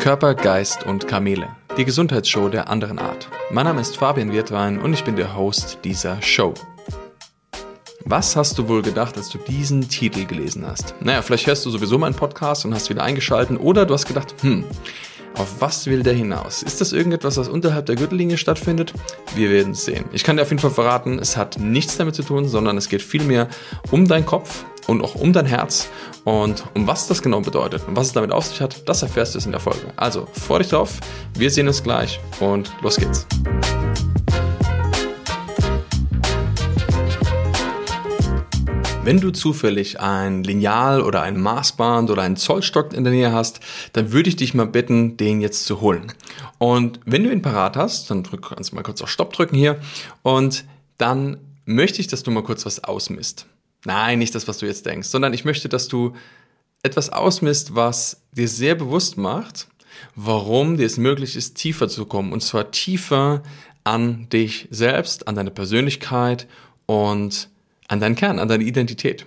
Körper, Geist und Kamele. Die Gesundheitsshow der anderen Art. Mein Name ist Fabian Wirtwein und ich bin der Host dieser Show. Was hast du wohl gedacht, als du diesen Titel gelesen hast? Naja, vielleicht hörst du sowieso meinen Podcast und hast wieder eingeschalten oder du hast gedacht, hm, auf was will der hinaus? Ist das irgendetwas, was unterhalb der Gürtellinie stattfindet? Wir werden es sehen. Ich kann dir auf jeden Fall verraten, es hat nichts damit zu tun, sondern es geht vielmehr um deinen Kopf und auch um dein Herz. Und um was das genau bedeutet und was es damit auf sich hat, das erfährst du in der Folge. Also, freu dich drauf, wir sehen uns gleich und los geht's. Wenn du zufällig ein Lineal oder ein Maßband oder einen Zollstock in der Nähe hast, dann würde ich dich mal bitten, den jetzt zu holen. Und wenn du ihn parat hast, dann drück, kannst du mal kurz auf Stopp drücken hier und dann möchte ich, dass du mal kurz was ausmisst. Nein, nicht das, was du jetzt denkst, sondern ich möchte, dass du etwas ausmisst, was dir sehr bewusst macht, warum dir es möglich ist, tiefer zu kommen. Und zwar tiefer an dich selbst, an deine Persönlichkeit und an deinen Kern, an deine Identität.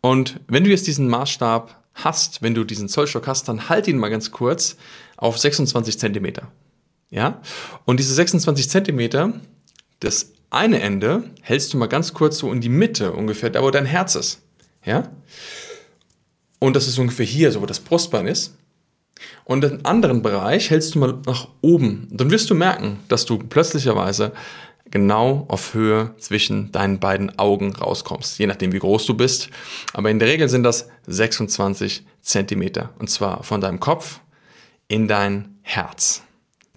Und wenn du jetzt diesen Maßstab hast, wenn du diesen Zollstock hast, dann halt ihn mal ganz kurz auf 26 Zentimeter. Ja? Und diese 26 Zentimeter, das eine Ende hältst du mal ganz kurz so in die Mitte, ungefähr da, wo dein Herz ist. Ja? Und das ist ungefähr hier, so wo das Brustbein ist. Und den anderen Bereich hältst du mal nach oben. Dann wirst du merken, dass du plötzlicherweise genau auf Höhe zwischen deinen beiden Augen rauskommst, je nachdem wie groß du bist. Aber in der Regel sind das 26 Zentimeter und zwar von deinem Kopf in dein Herz.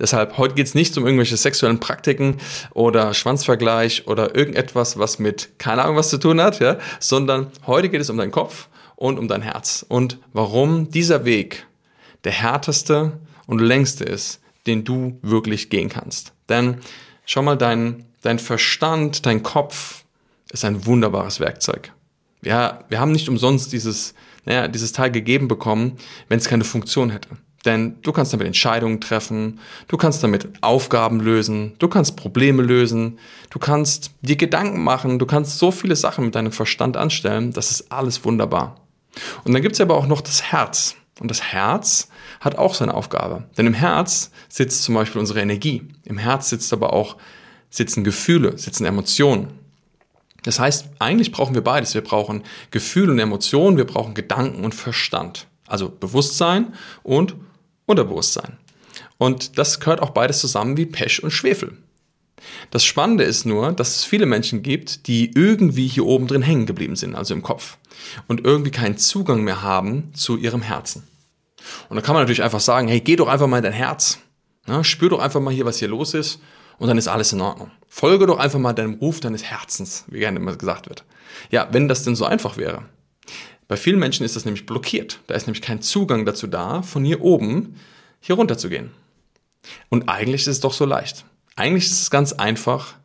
Deshalb, heute geht es nicht um irgendwelche sexuellen Praktiken oder Schwanzvergleich oder irgendetwas, was mit keine Ahnung was zu tun hat, ja, sondern heute geht es um deinen Kopf und um dein Herz und warum dieser Weg der härteste und längste ist, den du wirklich gehen kannst. Denn Schau mal, dein, dein Verstand, dein Kopf ist ein wunderbares Werkzeug. Ja, wir haben nicht umsonst dieses, naja, dieses Teil gegeben bekommen, wenn es keine Funktion hätte. Denn du kannst damit Entscheidungen treffen, du kannst damit Aufgaben lösen, du kannst Probleme lösen, du kannst dir Gedanken machen, du kannst so viele Sachen mit deinem Verstand anstellen, das ist alles wunderbar. Und dann gibt es aber auch noch das Herz. Und das Herz hat auch seine Aufgabe. Denn im Herz sitzt zum Beispiel unsere Energie. Im Herz sitzt aber auch, sitzen Gefühle, sitzen Emotionen. Das heißt, eigentlich brauchen wir beides. Wir brauchen Gefühle und Emotionen, wir brauchen Gedanken und Verstand. Also Bewusstsein und Unterbewusstsein. Und das gehört auch beides zusammen wie Pech und Schwefel. Das Spannende ist nur, dass es viele Menschen gibt, die irgendwie hier oben drin hängen geblieben sind, also im Kopf, und irgendwie keinen Zugang mehr haben zu ihrem Herzen. Und da kann man natürlich einfach sagen, hey, geh doch einfach mal in dein Herz. Ja, spür doch einfach mal hier, was hier los ist und dann ist alles in Ordnung. Folge doch einfach mal deinem Ruf deines Herzens, wie gerne immer gesagt wird. Ja, wenn das denn so einfach wäre. Bei vielen Menschen ist das nämlich blockiert. Da ist nämlich kein Zugang dazu da, von hier oben hier runter zu gehen. Und eigentlich ist es doch so leicht. Eigentlich ist es ganz einfach,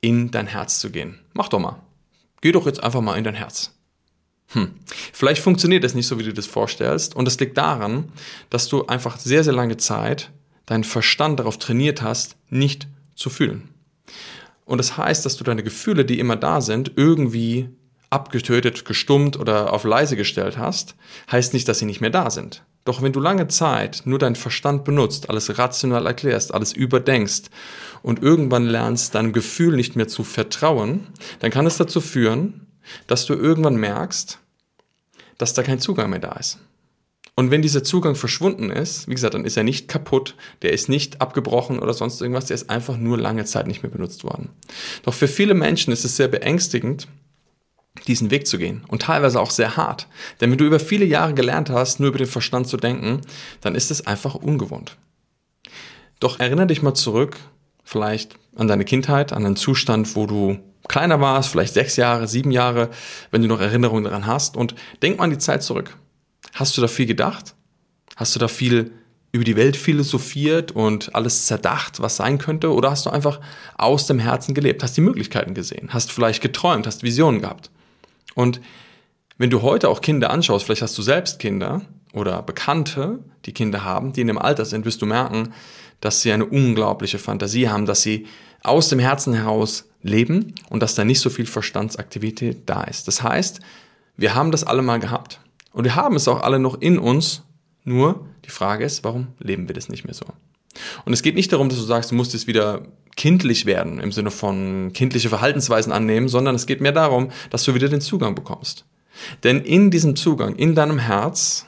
in dein Herz zu gehen. Mach doch mal. Geh doch jetzt einfach mal in dein Herz. Hm. Vielleicht funktioniert das nicht so, wie du das vorstellst. Und das liegt daran, dass du einfach sehr, sehr lange Zeit deinen Verstand darauf trainiert hast, nicht zu fühlen. Und das heißt, dass du deine Gefühle, die immer da sind, irgendwie abgetötet, gestummt oder auf leise gestellt hast, heißt nicht, dass sie nicht mehr da sind. Doch wenn du lange Zeit nur deinen Verstand benutzt, alles rational erklärst, alles überdenkst und irgendwann lernst, deinem Gefühl nicht mehr zu vertrauen, dann kann es dazu führen, dass du irgendwann merkst, dass da kein Zugang mehr da ist. Und wenn dieser Zugang verschwunden ist, wie gesagt, dann ist er nicht kaputt, der ist nicht abgebrochen oder sonst irgendwas, der ist einfach nur lange Zeit nicht mehr benutzt worden. Doch für viele Menschen ist es sehr beängstigend, diesen Weg zu gehen und teilweise auch sehr hart. Denn wenn du über viele Jahre gelernt hast, nur über den Verstand zu denken, dann ist es einfach ungewohnt. Doch erinnere dich mal zurück, vielleicht an deine Kindheit, an einen Zustand, wo du kleiner warst, vielleicht sechs Jahre, sieben Jahre, wenn du noch Erinnerungen daran hast. Und denk mal an die Zeit zurück. Hast du da viel gedacht? Hast du da viel über die Welt philosophiert und alles zerdacht, was sein könnte? Oder hast du einfach aus dem Herzen gelebt, hast die Möglichkeiten gesehen, hast vielleicht geträumt, hast Visionen gehabt? Und wenn du heute auch Kinder anschaust, vielleicht hast du selbst Kinder oder Bekannte, die Kinder haben, die in dem Alter sind, wirst du merken, dass sie eine unglaubliche Fantasie haben, dass sie aus dem Herzen heraus leben und dass da nicht so viel Verstandsaktivität da ist. Das heißt, wir haben das alle mal gehabt und wir haben es auch alle noch in uns, Nur die Frage ist, warum leben wir das nicht mehr so? Und es geht nicht darum, dass du sagst, du musst jetzt wieder kindlich werden, im Sinne von kindliche Verhaltensweisen annehmen, sondern es geht mehr darum, dass du wieder den Zugang bekommst. Denn in diesem Zugang, in deinem Herz,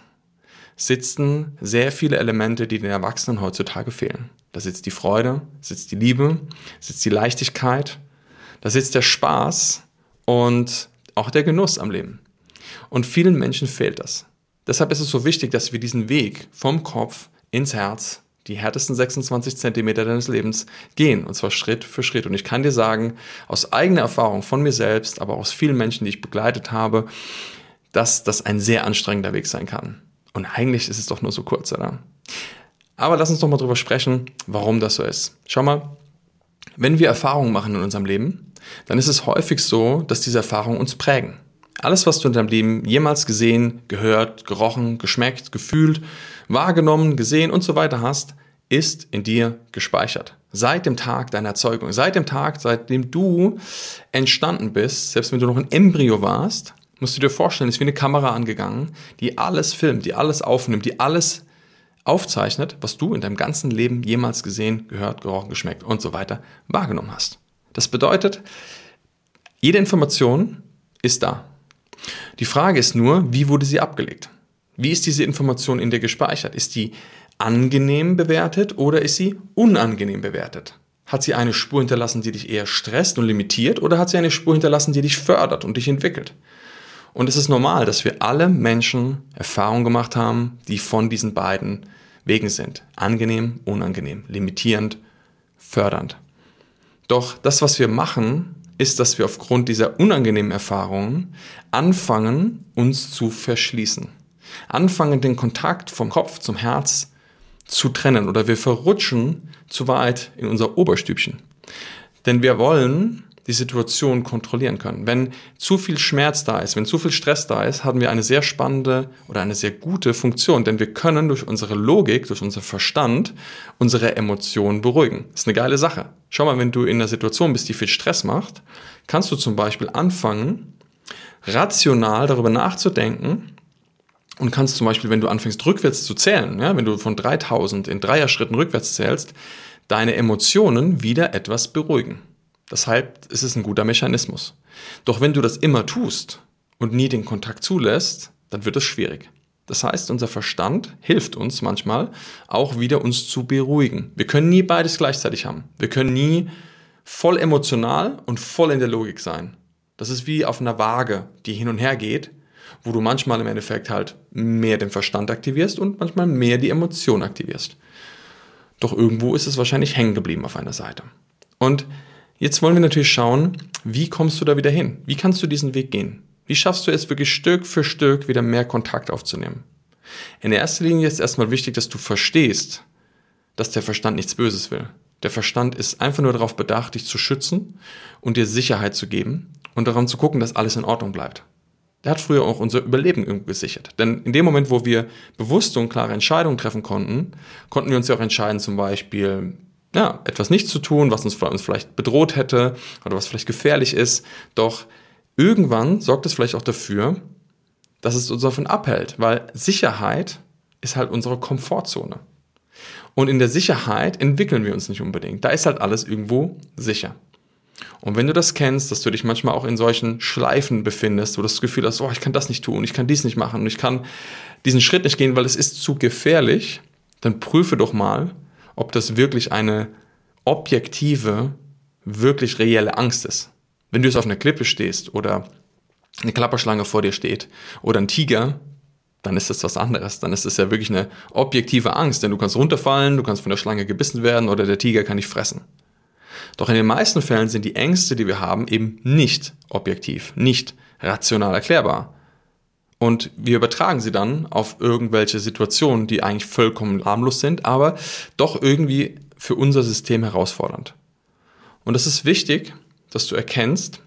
sitzen sehr viele Elemente, die den Erwachsenen heutzutage fehlen. Da sitzt die Freude, sitzt die Liebe, sitzt die Leichtigkeit, da sitzt der Spaß und auch der Genuss am Leben. Und vielen Menschen fehlt das. Deshalb ist es so wichtig, dass wir diesen Weg vom Kopf ins Herz, die härtesten 26 Zentimeter deines Lebens, gehen. Und zwar Schritt für Schritt. Und ich kann dir sagen, aus eigener Erfahrung von mir selbst, aber aus vielen Menschen, die ich begleitet habe, dass das ein sehr anstrengender Weg sein kann. Und eigentlich ist es doch nur so kurz, oder? Aber lass uns doch mal drüber sprechen, warum das so ist. Schau mal, wenn wir Erfahrungen machen in unserem Leben, dann ist es häufig so, dass diese Erfahrungen uns prägen. Alles, was du in deinem Leben jemals gesehen, gehört, gerochen, geschmeckt, gefühlt, wahrgenommen, gesehen und so weiter hast, ist in dir gespeichert. Seit dem Tag deiner Erzeugung, seit dem Tag, seitdem du entstanden bist, selbst wenn du noch ein Embryo warst, musst du dir vorstellen, ist wie eine Kamera angegangen, die alles filmt, die alles aufnimmt, die alles aufzeichnet, was du in deinem ganzen Leben jemals gesehen, gehört, gerochen, geschmeckt und so weiter wahrgenommen hast. Das bedeutet, jede Information ist da. Die Frage ist nur, wie wurde sie abgelegt? Wie ist diese Information in dir gespeichert? Ist die angenehm bewertet oder ist sie unangenehm bewertet? Hat sie eine Spur hinterlassen, die dich eher stresst und limitiert oder hat sie eine Spur hinterlassen, die dich fördert und dich entwickelt? Und es ist normal, dass wir alle Menschen Erfahrungen gemacht haben, die von diesen beiden Wegen sind. Angenehm, unangenehm, limitierend, fördernd. Doch das, was wir machen, ist, dass wir aufgrund dieser unangenehmen Erfahrungen anfangen, uns zu verschließen. Anfangen, den Kontakt vom Kopf zum Herz zu trennen oder wir verrutschen zu weit in unser Oberstübchen. Denn wir wollen die Situation kontrollieren können. Wenn zu viel Schmerz da ist, wenn zu viel Stress da ist, haben wir eine sehr spannende oder eine sehr gute Funktion, denn wir können durch unsere Logik, durch unseren Verstand unsere Emotionen beruhigen. Das ist eine geile Sache. Schau mal, wenn du in einer Situation bist, die viel Stress macht, kannst du zum Beispiel anfangen, rational darüber nachzudenken, und kannst zum Beispiel, wenn du anfängst rückwärts zu zählen, ja, wenn du von 3000 in Dreier-Schritten rückwärts zählst, deine Emotionen wieder etwas beruhigen. Deshalb ist es ein guter Mechanismus. Doch wenn du das immer tust und nie den Kontakt zulässt, dann wird es schwierig. Das heißt, unser Verstand hilft uns manchmal auch wieder uns zu beruhigen. Wir können nie beides gleichzeitig haben. Wir können nie voll emotional und voll in der Logik sein. Das ist wie auf einer Waage, die hin und her geht, wo du manchmal im Endeffekt halt mehr den Verstand aktivierst und manchmal mehr die Emotion aktivierst. Doch irgendwo ist es wahrscheinlich hängen geblieben auf einer Seite. Und Jetzt wollen wir natürlich schauen, wie kommst du da wieder hin? Wie kannst du diesen Weg gehen? Wie schaffst du es wirklich Stück für Stück wieder mehr Kontakt aufzunehmen? In erster Linie ist erstmal wichtig, dass du verstehst, dass der Verstand nichts Böses will. Der Verstand ist einfach nur darauf bedacht, dich zu schützen und dir Sicherheit zu geben und daran zu gucken, dass alles in Ordnung bleibt. Der hat früher auch unser Überleben gesichert. Denn in dem Moment, wo wir bewusste und klare Entscheidungen treffen konnten, konnten wir uns ja auch entscheiden, zum Beispiel ja, etwas nicht zu tun, was uns, uns vielleicht bedroht hätte oder was vielleicht gefährlich ist. Doch irgendwann sorgt es vielleicht auch dafür, dass es uns davon abhält, weil Sicherheit ist halt unsere Komfortzone. Und in der Sicherheit entwickeln wir uns nicht unbedingt. Da ist halt alles irgendwo sicher. Und wenn du das kennst, dass du dich manchmal auch in solchen Schleifen befindest, wo du das Gefühl hast, oh, ich kann das nicht tun, ich kann dies nicht machen und ich kann diesen Schritt nicht gehen, weil es ist zu gefährlich, dann prüfe doch mal, ob das wirklich eine objektive, wirklich reelle Angst ist. Wenn du jetzt auf einer Klippe stehst oder eine Klapperschlange vor dir steht oder ein Tiger, dann ist das was anderes. Dann ist es ja wirklich eine objektive Angst, denn du kannst runterfallen, du kannst von der Schlange gebissen werden oder der Tiger kann dich fressen. Doch in den meisten Fällen sind die Ängste, die wir haben, eben nicht objektiv, nicht rational erklärbar. Und wir übertragen sie dann auf irgendwelche Situationen, die eigentlich vollkommen harmlos sind, aber doch irgendwie für unser System herausfordernd. Und es ist wichtig, dass du erkennst,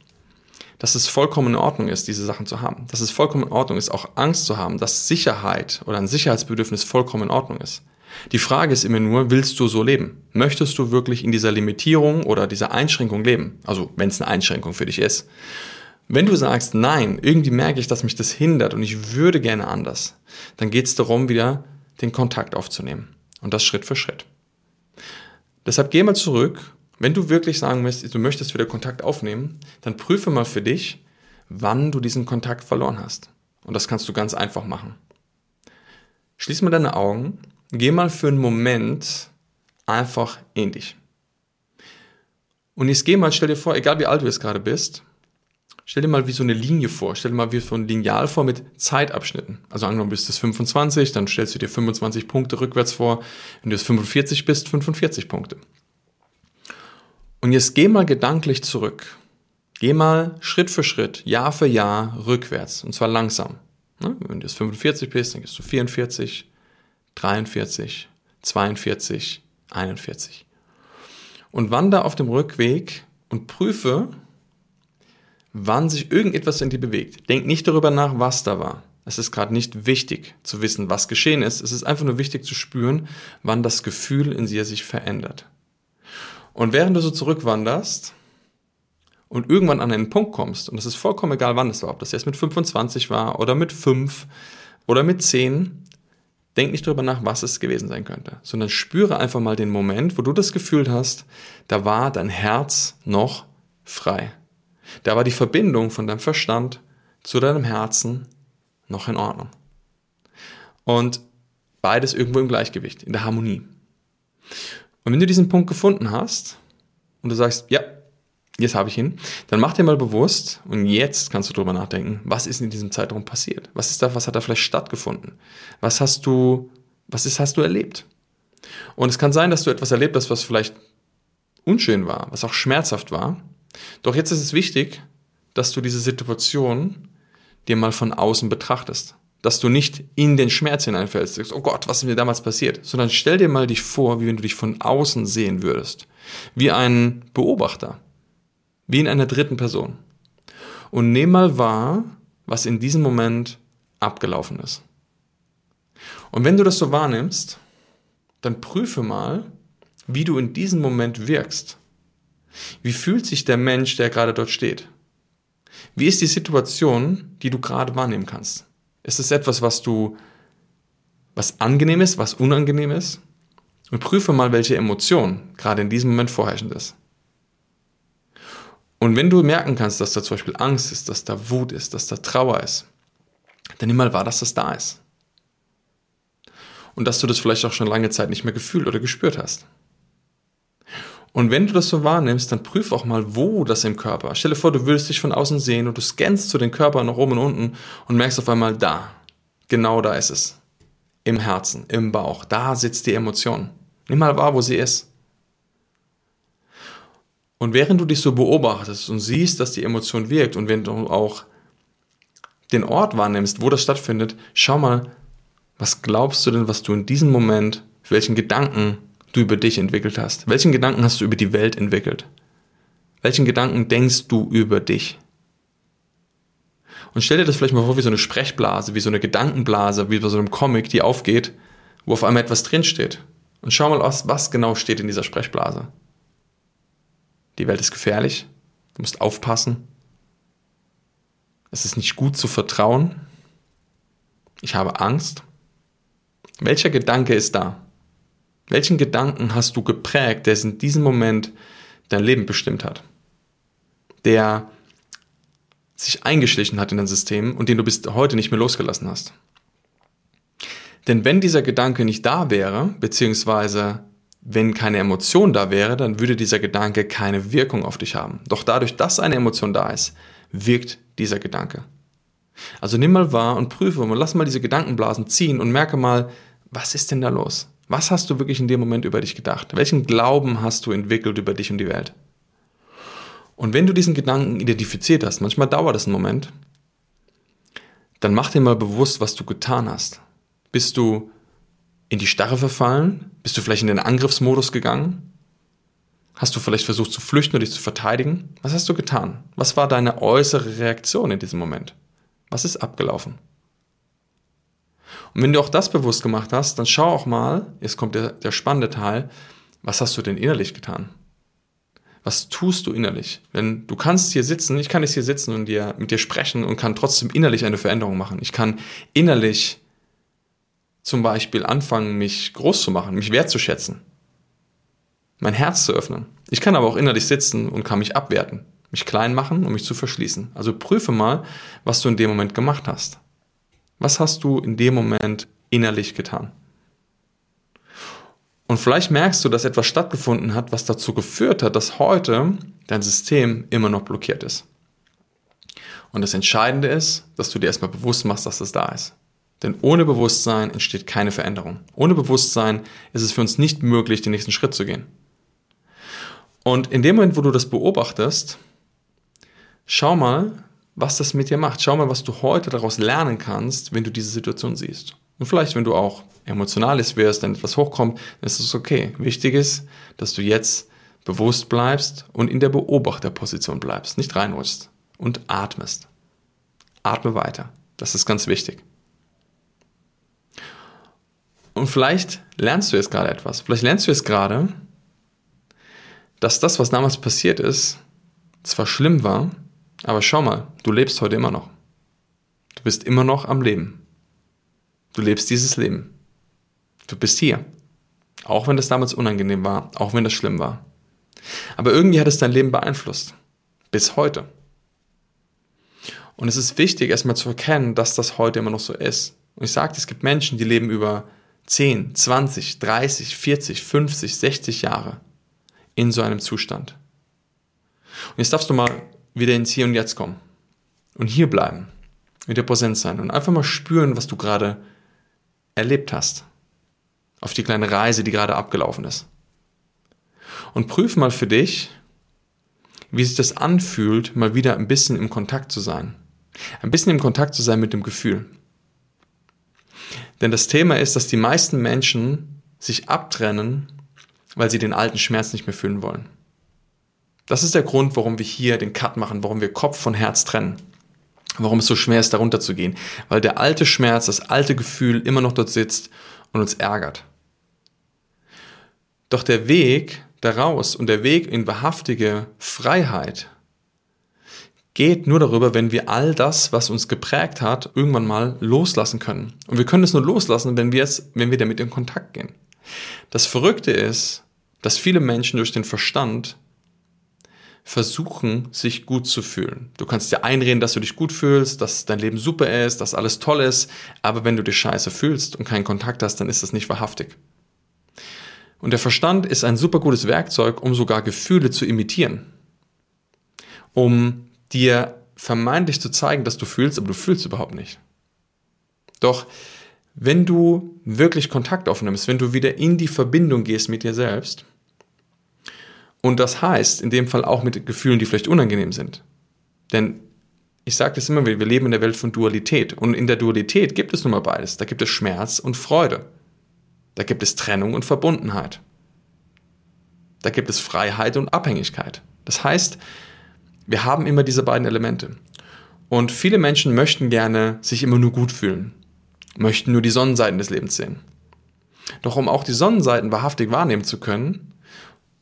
dass es vollkommen in Ordnung ist, diese Sachen zu haben. Dass es vollkommen in Ordnung ist, auch Angst zu haben, dass Sicherheit oder ein Sicherheitsbedürfnis vollkommen in Ordnung ist. Die Frage ist immer nur, willst du so leben? Möchtest du wirklich in dieser Limitierung oder dieser Einschränkung leben? Also wenn es eine Einschränkung für dich ist. Wenn du sagst, nein, irgendwie merke ich, dass mich das hindert und ich würde gerne anders, dann geht es darum, wieder den Kontakt aufzunehmen. Und das Schritt für Schritt. Deshalb geh mal zurück. Wenn du wirklich sagen möchtest, du möchtest wieder Kontakt aufnehmen, dann prüfe mal für dich, wann du diesen Kontakt verloren hast. Und das kannst du ganz einfach machen. Schließ mal deine Augen, geh mal für einen Moment einfach in dich. Und jetzt geh mal, stell dir vor, egal wie alt du jetzt gerade bist, stell dir mal wie so eine Linie vor, stell dir mal wie so ein Lineal vor mit Zeitabschnitten. Also angenommen bist du 25, dann stellst du dir 25 Punkte rückwärts vor. Wenn du jetzt 45 bist, 45 Punkte. Und jetzt geh mal gedanklich zurück. Geh mal Schritt für Schritt, Jahr für Jahr rückwärts. Und zwar langsam. Ne? Wenn du jetzt 45 bist, dann gehst du 44, 43, 42, 41. Und wandere auf dem Rückweg und prüfe, wann sich irgendetwas in dir bewegt. Denk nicht darüber nach, was da war. Es ist gerade nicht wichtig zu wissen, was geschehen ist. Es ist einfach nur wichtig zu spüren, wann das Gefühl in dir sich verändert. Und während du so zurückwanderst und irgendwann an einen Punkt kommst, und es ist vollkommen egal, wann es war, ob das jetzt mit 25 war oder mit 5 oder mit 10, denk nicht darüber nach, was es gewesen sein könnte, sondern spüre einfach mal den Moment, wo du das Gefühl hast, da war dein Herz noch frei. Da war die Verbindung von deinem Verstand zu deinem Herzen noch in Ordnung. Und beides irgendwo im Gleichgewicht, in der Harmonie. Und wenn du diesen Punkt gefunden hast und du sagst, ja, jetzt habe ich ihn, dann mach dir mal bewusst und jetzt kannst du darüber nachdenken, was ist in diesem Zeitraum passiert? Was ist da, was hat da vielleicht stattgefunden? Was hast du, was ist, hast du erlebt? Und es kann sein, dass du etwas erlebt hast, was vielleicht unschön war, was auch schmerzhaft war. Doch jetzt ist es wichtig, dass du diese Situation dir mal von außen betrachtest. Dass du nicht in den Schmerz hineinfällst, sagst, oh Gott, was ist mir damals passiert? Sondern stell dir mal dich vor, wie wenn du dich von außen sehen würdest. Wie ein Beobachter. Wie in einer dritten Person. Und nimm mal wahr, was in diesem Moment abgelaufen ist. Und wenn du das so wahrnimmst, dann prüfe mal, wie du in diesem Moment wirkst. Wie fühlt sich der Mensch, der gerade dort steht? Wie ist die Situation, die du gerade wahrnehmen kannst? Ist es etwas, was du, was angenehm ist, was unangenehm ist? Und prüfe mal, welche Emotion gerade in diesem Moment vorherrschend ist. Und wenn du merken kannst, dass da zum Beispiel Angst ist, dass da Wut ist, dass da Trauer ist, dann nimm mal wahr, dass das da ist. Und dass du das vielleicht auch schon lange Zeit nicht mehr gefühlt oder gespürt hast. Und wenn du das so wahrnimmst, dann prüf auch mal, wo das im Körper. Stell dir vor, du würdest dich von außen sehen und du scannst zu den Körper nach oben und unten und merkst auf einmal, da, genau da ist es. Im Herzen, im Bauch, da sitzt die Emotion. Nimm mal wahr, wo sie ist. Und während du dich so beobachtest und siehst, dass die Emotion wirkt und wenn du auch den Ort wahrnimmst, wo das stattfindet, schau mal, was glaubst du denn, was du in diesem Moment, welchen Gedanken du über dich entwickelt hast? Welchen Gedanken hast du über die Welt entwickelt? Welchen Gedanken denkst du über dich? Und stell dir das vielleicht mal vor wie so eine Sprechblase, wie so eine Gedankenblase, wie bei so einem Comic, die aufgeht, wo auf einmal etwas drinsteht. Und schau mal, was, was genau steht in dieser Sprechblase. Die Welt ist gefährlich. Du musst aufpassen. Es ist nicht gut zu vertrauen. Ich habe Angst. Welcher Gedanke ist da? Welchen Gedanken hast du geprägt, der in diesem Moment dein Leben bestimmt hat? Der sich eingeschlichen hat in dein System und den du bis heute nicht mehr losgelassen hast. Denn wenn dieser Gedanke nicht da wäre, beziehungsweise wenn keine Emotion da wäre, dann würde dieser Gedanke keine Wirkung auf dich haben. Doch dadurch, dass eine Emotion da ist, wirkt dieser Gedanke. Also nimm mal wahr und prüfe mal, lass mal diese Gedankenblasen ziehen und merke mal, was ist denn da los? Was hast du wirklich in dem Moment über dich gedacht? Welchen Glauben hast du entwickelt über dich und die Welt? Und wenn du diesen Gedanken identifiziert hast, manchmal dauert das einen Moment, dann mach dir mal bewusst, was du getan hast. Bist du in die Starre verfallen? Bist du vielleicht in den Angriffsmodus gegangen? Hast du vielleicht versucht zu flüchten oder dich zu verteidigen? Was hast du getan? Was war deine äußere Reaktion in diesem Moment? Was ist abgelaufen? Und wenn du auch das bewusst gemacht hast, dann schau auch mal, jetzt kommt der, der spannende Teil, was hast du denn innerlich getan? Was tust du innerlich? Denn du kannst hier sitzen, ich kann jetzt hier sitzen und dir, mit dir sprechen und kann trotzdem innerlich eine Veränderung machen. Ich kann innerlich zum Beispiel anfangen, mich groß zu machen, mich wertzuschätzen, mein Herz zu öffnen. Ich kann aber auch innerlich sitzen und kann mich abwerten, mich klein machen und mich zu verschließen. Also prüfe mal, was du in dem Moment gemacht hast. Was hast du in dem Moment innerlich getan? Und vielleicht merkst du, dass etwas stattgefunden hat, was dazu geführt hat, dass heute dein System immer noch blockiert ist. Und das Entscheidende ist, dass du dir erstmal bewusst machst, dass das da ist. Denn ohne Bewusstsein entsteht keine Veränderung. Ohne Bewusstsein ist es für uns nicht möglich, den nächsten Schritt zu gehen. Und in dem Moment, wo du das beobachtest, schau mal, was das mit dir macht. Schau mal, was du heute daraus lernen kannst, wenn du diese Situation siehst. Und vielleicht, wenn du auch emotional wirst, wenn etwas hochkommt, dann ist es okay. Wichtig ist, dass du jetzt bewusst bleibst und in der Beobachterposition bleibst, nicht reinrutschst und atmest. Atme weiter. Das ist ganz wichtig. Und vielleicht lernst du jetzt gerade etwas. Vielleicht lernst du jetzt gerade, dass das, was damals passiert ist, zwar schlimm war, aber schau mal, du lebst heute immer noch. Du bist immer noch am Leben. Du lebst dieses Leben. Du bist hier. Auch wenn das damals unangenehm war, auch wenn das schlimm war. Aber irgendwie hat es dein Leben beeinflusst. Bis heute. Und es ist wichtig, erstmal zu erkennen, dass das heute immer noch so ist. Und ich sagte, es gibt Menschen, die leben über 10, 20, 30, 40, 50, 60 Jahre in so einem Zustand. Und jetzt darfst du mal wieder ins Hier und Jetzt kommen. Und hier bleiben. Wieder präsent sein. Und einfach mal spüren, was du gerade erlebt hast. Auf die kleine Reise, die gerade abgelaufen ist. Und prüf mal für dich, wie sich das anfühlt, mal wieder ein bisschen im Kontakt zu sein. Ein bisschen im Kontakt zu sein mit dem Gefühl. Denn das Thema ist, dass die meisten Menschen sich abtrennen, weil sie den alten Schmerz nicht mehr fühlen wollen. Das ist der Grund, warum wir hier den Cut machen, warum wir Kopf von Herz trennen. Warum es so schwer ist, darunter zu gehen. Weil der alte Schmerz, das alte Gefühl immer noch dort sitzt und uns ärgert. Doch der Weg daraus und der Weg in wahrhaftige Freiheit geht nur darüber, wenn wir all das, was uns geprägt hat, irgendwann mal loslassen können. Und wir können es nur loslassen, wenn wir es, wenn wir damit in Kontakt gehen. Das Verrückte ist, dass viele Menschen durch den Verstand versuchen, sich gut zu fühlen. Du kannst dir einreden, dass du dich gut fühlst, dass dein Leben super ist, dass alles toll ist, aber wenn du dich scheiße fühlst und keinen Kontakt hast, dann ist das nicht wahrhaftig. Und der Verstand ist ein super gutes Werkzeug, um sogar Gefühle zu imitieren. Um dir vermeintlich zu zeigen, dass du fühlst, aber du fühlst überhaupt nicht. Doch wenn du wirklich Kontakt aufnimmst, wenn du wieder in die Verbindung gehst mit dir selbst, und das heißt, in dem Fall auch mit Gefühlen, die vielleicht unangenehm sind. Denn ich sage das immer wieder, wir leben in der Welt von Dualität. Und in der Dualität gibt es nun mal beides. Da gibt es Schmerz und Freude. Da gibt es Trennung und Verbundenheit. Da gibt es Freiheit und Abhängigkeit. Das heißt, wir haben immer diese beiden Elemente. Und viele Menschen möchten gerne sich immer nur gut fühlen, möchten nur die Sonnenseiten des Lebens sehen. Doch um auch die Sonnenseiten wahrhaftig wahrnehmen zu können,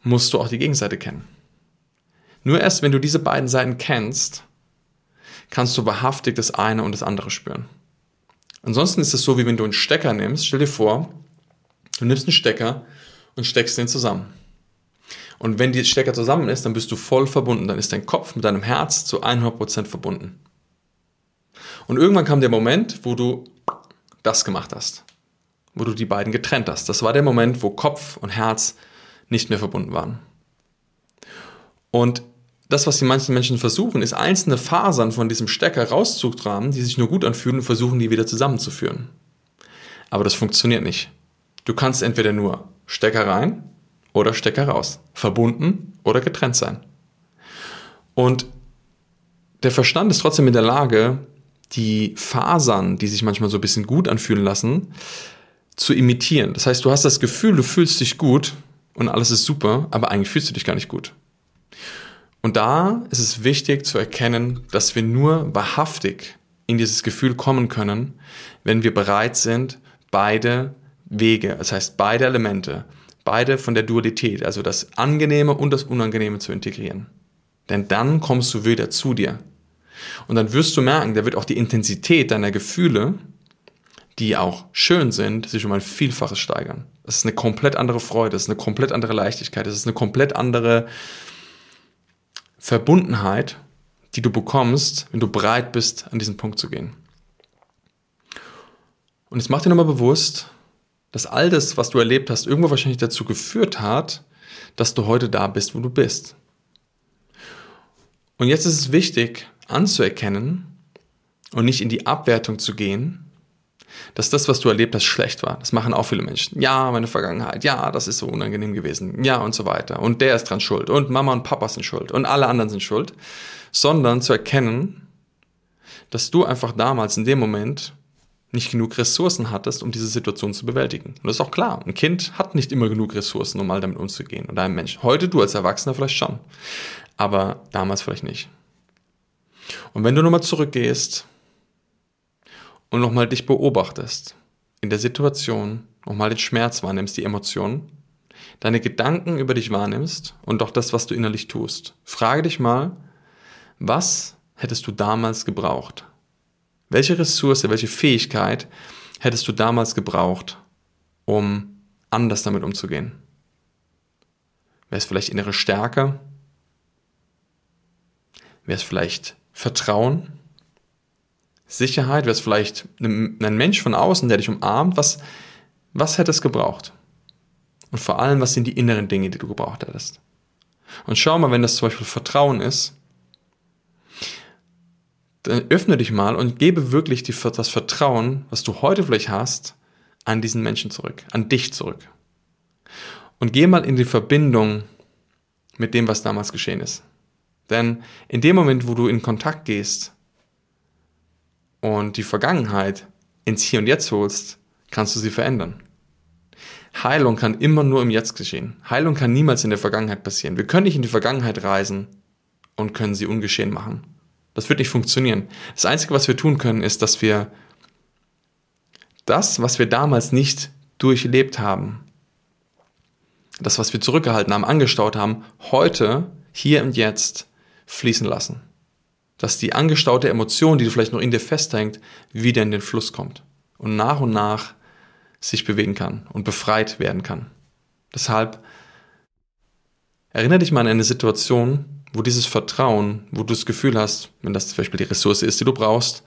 musst du auch die Gegenseite kennen. Nur erst wenn du diese beiden Seiten kennst, kannst du wahrhaftig das eine und das andere spüren. Ansonsten ist es so, wie wenn du einen Stecker nimmst. Stell dir vor, Du nimmst einen Stecker und steckst den zusammen. Und wenn die Stecker zusammen ist, dann bist du voll verbunden. Dann ist dein Kopf mit deinem Herz zu 100% verbunden. Und irgendwann kam der Moment, wo du das gemacht hast. Wo du die beiden getrennt hast. Das war der Moment, wo Kopf und Herz nicht mehr verbunden waren. Und das, was die manchen Menschen versuchen, ist einzelne Fasern von diesem Stecker rauszutragen, die sich nur gut anfühlen und versuchen, die wieder zusammenzuführen. Aber das funktioniert nicht. Du kannst entweder nur Stecker rein oder Stecker raus. Verbunden oder getrennt sein. Und der Verstand ist trotzdem in der Lage, die Fasern, die sich manchmal so ein bisschen gut anfühlen lassen, zu imitieren. Das heißt, du hast das Gefühl, du fühlst dich gut und alles ist super, aber eigentlich fühlst du dich gar nicht gut. Und da ist es wichtig zu erkennen, dass wir nur wahrhaftig in dieses Gefühl kommen können, wenn wir bereit sind, beide Wege, das heißt beide Elemente, beide von der Dualität, also das Angenehme und das Unangenehme zu integrieren. Denn dann kommst du wieder zu dir. Und dann wirst du merken, da wird auch die Intensität deiner Gefühle die auch schön sind, sich um ein Vielfaches steigern. Es ist eine komplett andere Freude, es ist eine komplett andere Leichtigkeit, es ist eine komplett andere Verbundenheit, die du bekommst, wenn du bereit bist, an diesen Punkt zu gehen. Und jetzt mach dir nochmal bewusst, dass all das, was du erlebt hast, irgendwo wahrscheinlich dazu geführt hat, dass du heute da bist, wo du bist. Und jetzt ist es wichtig anzuerkennen und nicht in die Abwertung zu gehen, dass das, was du erlebt hast, schlecht war. Das machen auch viele Menschen. Ja, meine Vergangenheit, ja, das ist so unangenehm gewesen, ja und so weiter. Und der ist dran schuld und Mama und Papa sind schuld und alle anderen sind schuld. Sondern zu erkennen, dass du einfach damals in dem Moment nicht genug Ressourcen hattest, um diese Situation zu bewältigen. Und das ist auch klar. Ein Kind hat nicht immer genug Ressourcen, um mal damit umzugehen. Oder ein Mensch. Heute du als Erwachsener vielleicht schon. Aber damals vielleicht nicht. Und wenn du nochmal zurückgehst und nochmal dich beobachtest, in der Situation, nochmal den Schmerz wahrnimmst, die Emotionen, deine Gedanken über dich wahrnimmst und auch das, was du innerlich tust, frage dich mal, was hättest du damals gebraucht? Welche Ressource, welche Fähigkeit hättest du damals gebraucht, um anders damit umzugehen? Wäre es vielleicht innere Stärke? Wäre es vielleicht Vertrauen? Sicherheit? Wäre es vielleicht ein Mensch von außen, der dich umarmt? Was, was hätte es gebraucht? Und vor allem, was sind die inneren Dinge, die du gebraucht hättest? Und schau mal, wenn das zum Beispiel Vertrauen ist, öffne dich mal und gebe wirklich die, das Vertrauen, was du heute vielleicht hast, an diesen Menschen zurück, an dich zurück. Und geh mal in die Verbindung mit dem, was damals geschehen ist. Denn in dem Moment, wo du in Kontakt gehst und die Vergangenheit ins Hier und Jetzt holst, kannst du sie verändern. Heilung kann immer nur im Jetzt geschehen. Heilung kann niemals in der Vergangenheit passieren. Wir können nicht in die Vergangenheit reisen und können sie ungeschehen machen. Das wird nicht funktionieren. Das Einzige, was wir tun können, ist, dass wir das, was wir damals nicht durchlebt haben, das, was wir zurückgehalten haben, angestaut haben, heute, hier und jetzt fließen lassen. Dass die angestaute Emotion, die vielleicht noch in dir festhängt, wieder in den Fluss kommt und nach und nach sich bewegen kann und befreit werden kann. Deshalb erinnere dich mal an eine Situation, wo dieses Vertrauen, wo du das Gefühl hast, wenn das zum Beispiel die Ressource ist, die du brauchst,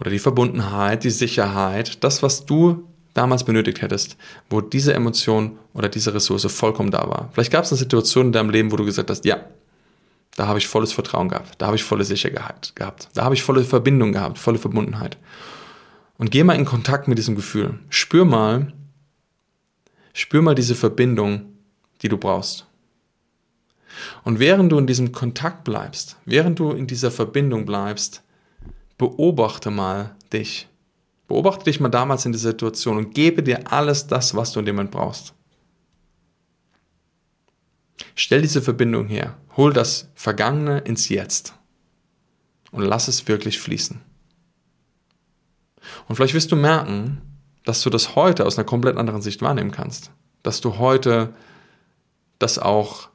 oder die Verbundenheit, die Sicherheit, das, was du damals benötigt hättest, wo diese Emotion oder diese Ressource vollkommen da war. Vielleicht gab es eine Situation in deinem Leben, wo du gesagt hast, ja, da habe ich volles Vertrauen gehabt, da habe ich volle Sicherheit gehabt, da habe ich volle Verbindung gehabt, volle Verbundenheit. Und geh mal in Kontakt mit diesem Gefühl. Spür mal, spür mal diese Verbindung, die du brauchst. Und während du in diesem Kontakt bleibst, während du in dieser Verbindung bleibst, beobachte mal dich. Beobachte dich mal damals in dieser Situation und gebe dir alles das, was du in dem Moment brauchst. Stell diese Verbindung her. Hol das Vergangene ins Jetzt. Und lass es wirklich fließen. Und vielleicht wirst du merken, dass du das heute aus einer komplett anderen Sicht wahrnehmen kannst. Dass du heute das auch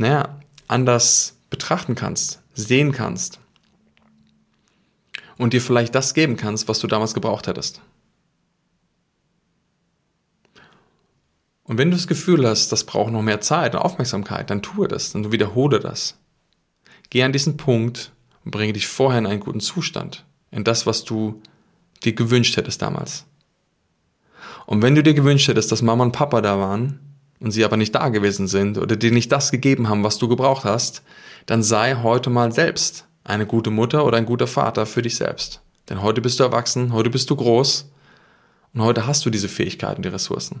naja, anders betrachten kannst, sehen kannst. Und dir vielleicht das geben kannst, was du damals gebraucht hättest. Und wenn du das Gefühl hast, das braucht noch mehr Zeit und Aufmerksamkeit, dann tue das, dann wiederhole das. Geh an diesen Punkt und bringe dich vorher in einen guten Zustand, in das, was du dir gewünscht hättest damals. Und wenn du dir gewünscht hättest, dass Mama und Papa da waren, und sie aber nicht da gewesen sind oder dir nicht das gegeben haben, was du gebraucht hast, dann sei heute mal selbst eine gute Mutter oder ein guter Vater für dich selbst. Denn heute bist du erwachsen, heute bist du groß und heute hast du diese Fähigkeiten, die Ressourcen.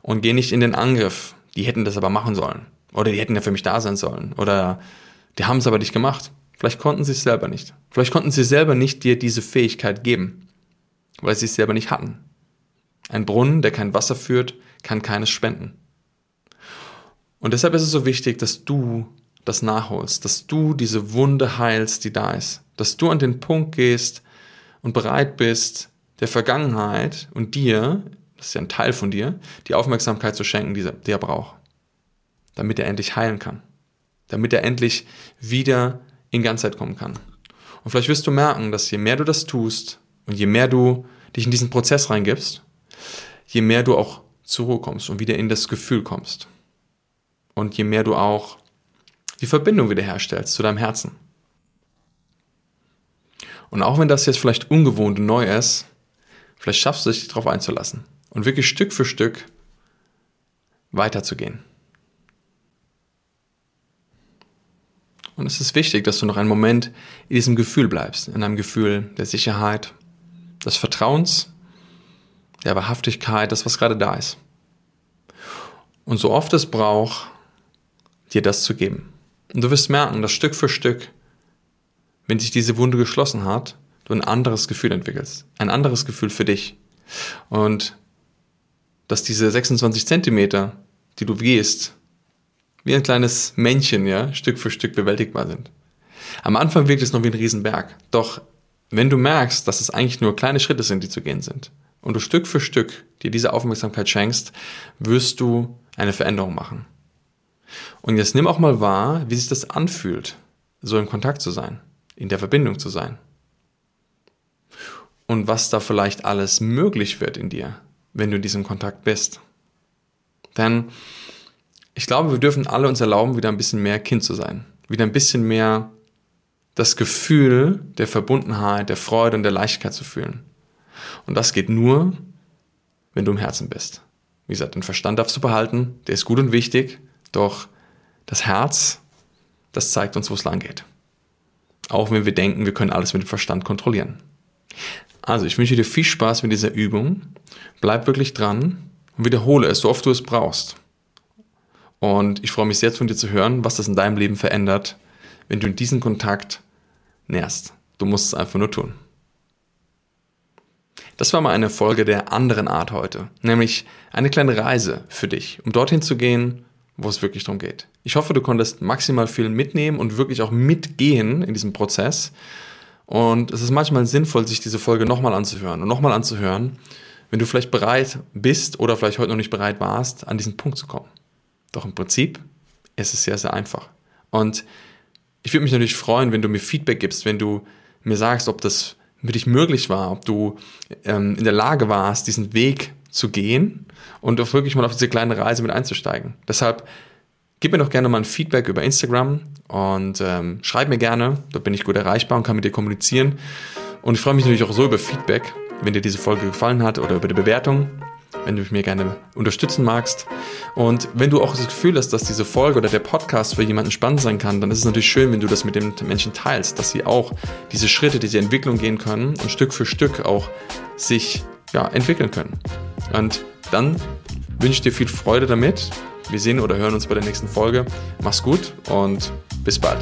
Und geh nicht in den Angriff, die hätten das aber machen sollen. Oder die hätten ja für mich da sein sollen. Oder die haben es aber nicht gemacht. Vielleicht konnten sie es selber nicht. Vielleicht konnten sie selber nicht dir diese Fähigkeit geben, weil sie es selber nicht hatten. Ein Brunnen, der kein Wasser führt, kann keines spenden. Und deshalb ist es so wichtig, dass du das nachholst, dass du diese Wunde heilst, die da ist, dass du an den Punkt gehst und bereit bist, der Vergangenheit und dir, das ist ja ein Teil von dir, die Aufmerksamkeit zu schenken, die, er braucht, damit er endlich heilen kann, damit er endlich wieder in Ganzheit kommen kann. Und vielleicht wirst du merken, dass je mehr du das tust, Und je mehr du dich in diesen Prozess reingibst, je mehr du auch zur Ruhe kommst und wieder in das Gefühl kommst. Und je mehr du auch die Verbindung wiederherstellst zu deinem Herzen. Und auch wenn das jetzt vielleicht ungewohnt und neu ist, vielleicht schaffst du dich darauf einzulassen und wirklich Stück für Stück weiterzugehen. Und es ist wichtig, dass du noch einen Moment in diesem Gefühl bleibst, in einem Gefühl der Sicherheit, des Vertrauens, der Wahrhaftigkeit, das, was gerade da ist. Und so oft es braucht, dir das zu geben. Und du wirst merken, dass Stück für Stück, wenn sich diese Wunde geschlossen hat, du ein anderes Gefühl entwickelst. Ein anderes Gefühl für dich. Und dass diese 26 Zentimeter, die du gehst, wie ein kleines Männchen, ja, Stück für Stück bewältigbar sind. Am Anfang wirkt es noch wie ein Riesenberg. Doch wenn du merkst, dass es eigentlich nur kleine Schritte sind, die zu gehen sind, und du Stück für Stück dir diese Aufmerksamkeit schenkst, wirst du eine Veränderung machen. Und jetzt nimm auch mal wahr, wie sich das anfühlt, so im Kontakt zu sein, in der Verbindung zu sein. Und was da vielleicht alles möglich wird in dir, wenn du in diesem Kontakt bist. Denn ich glaube, wir dürfen alle uns erlauben, wieder ein bisschen mehr Kind zu sein. Wieder ein bisschen mehr das Gefühl der Verbundenheit, der Freude und der Leichtigkeit zu fühlen. Und das geht nur, wenn du im Herzen bist. Wie gesagt, den Verstand darfst du behalten, der ist gut und wichtig, doch das Herz, das zeigt uns, wo es lang geht. Auch wenn wir denken, wir können alles mit dem Verstand kontrollieren. Also, ich wünsche dir viel Spaß mit dieser Übung. Bleib wirklich dran und wiederhole es, so oft du es brauchst. Und ich freue mich sehr von dir zu hören, was das in deinem Leben verändert, wenn du diesen Kontakt nährst. Du musst es einfach nur tun. Das war mal eine Folge der anderen Art heute, nämlich eine kleine Reise für dich, um dorthin zu gehen, wo es wirklich darum geht. Ich hoffe, du konntest maximal viel mitnehmen und wirklich auch mitgehen in diesem Prozess. Und es ist manchmal sinnvoll, sich diese Folge nochmal anzuhören und nochmal anzuhören, wenn du vielleicht bereit bist oder vielleicht heute noch nicht bereit warst, an diesen Punkt zu kommen. Doch im Prinzip ist es sehr, sehr einfach. Und ich würde mich natürlich freuen, wenn du mir Feedback gibst, wenn du mir sagst, ob das für dich möglich war, ob du ähm, in der Lage warst, diesen Weg zu gehen und auch wirklich mal auf diese kleine Reise mit einzusteigen. Deshalb gib mir doch gerne mal ein Feedback über Instagram und ähm, schreib mir gerne, da bin ich gut erreichbar und kann mit dir kommunizieren. Und ich freue mich natürlich auch so über Feedback, wenn dir diese Folge gefallen hat oder über die Bewertung wenn du mir gerne unterstützen magst. Und wenn du auch das Gefühl hast, dass diese Folge oder der Podcast für jemanden spannend sein kann, dann ist es natürlich schön, wenn du das mit den Menschen teilst, dass sie auch diese Schritte, diese Entwicklung gehen können und Stück für Stück auch sich ja, entwickeln können. Und dann wünsche ich dir viel Freude damit. Wir sehen oder hören uns bei der nächsten Folge. Mach's gut und bis bald.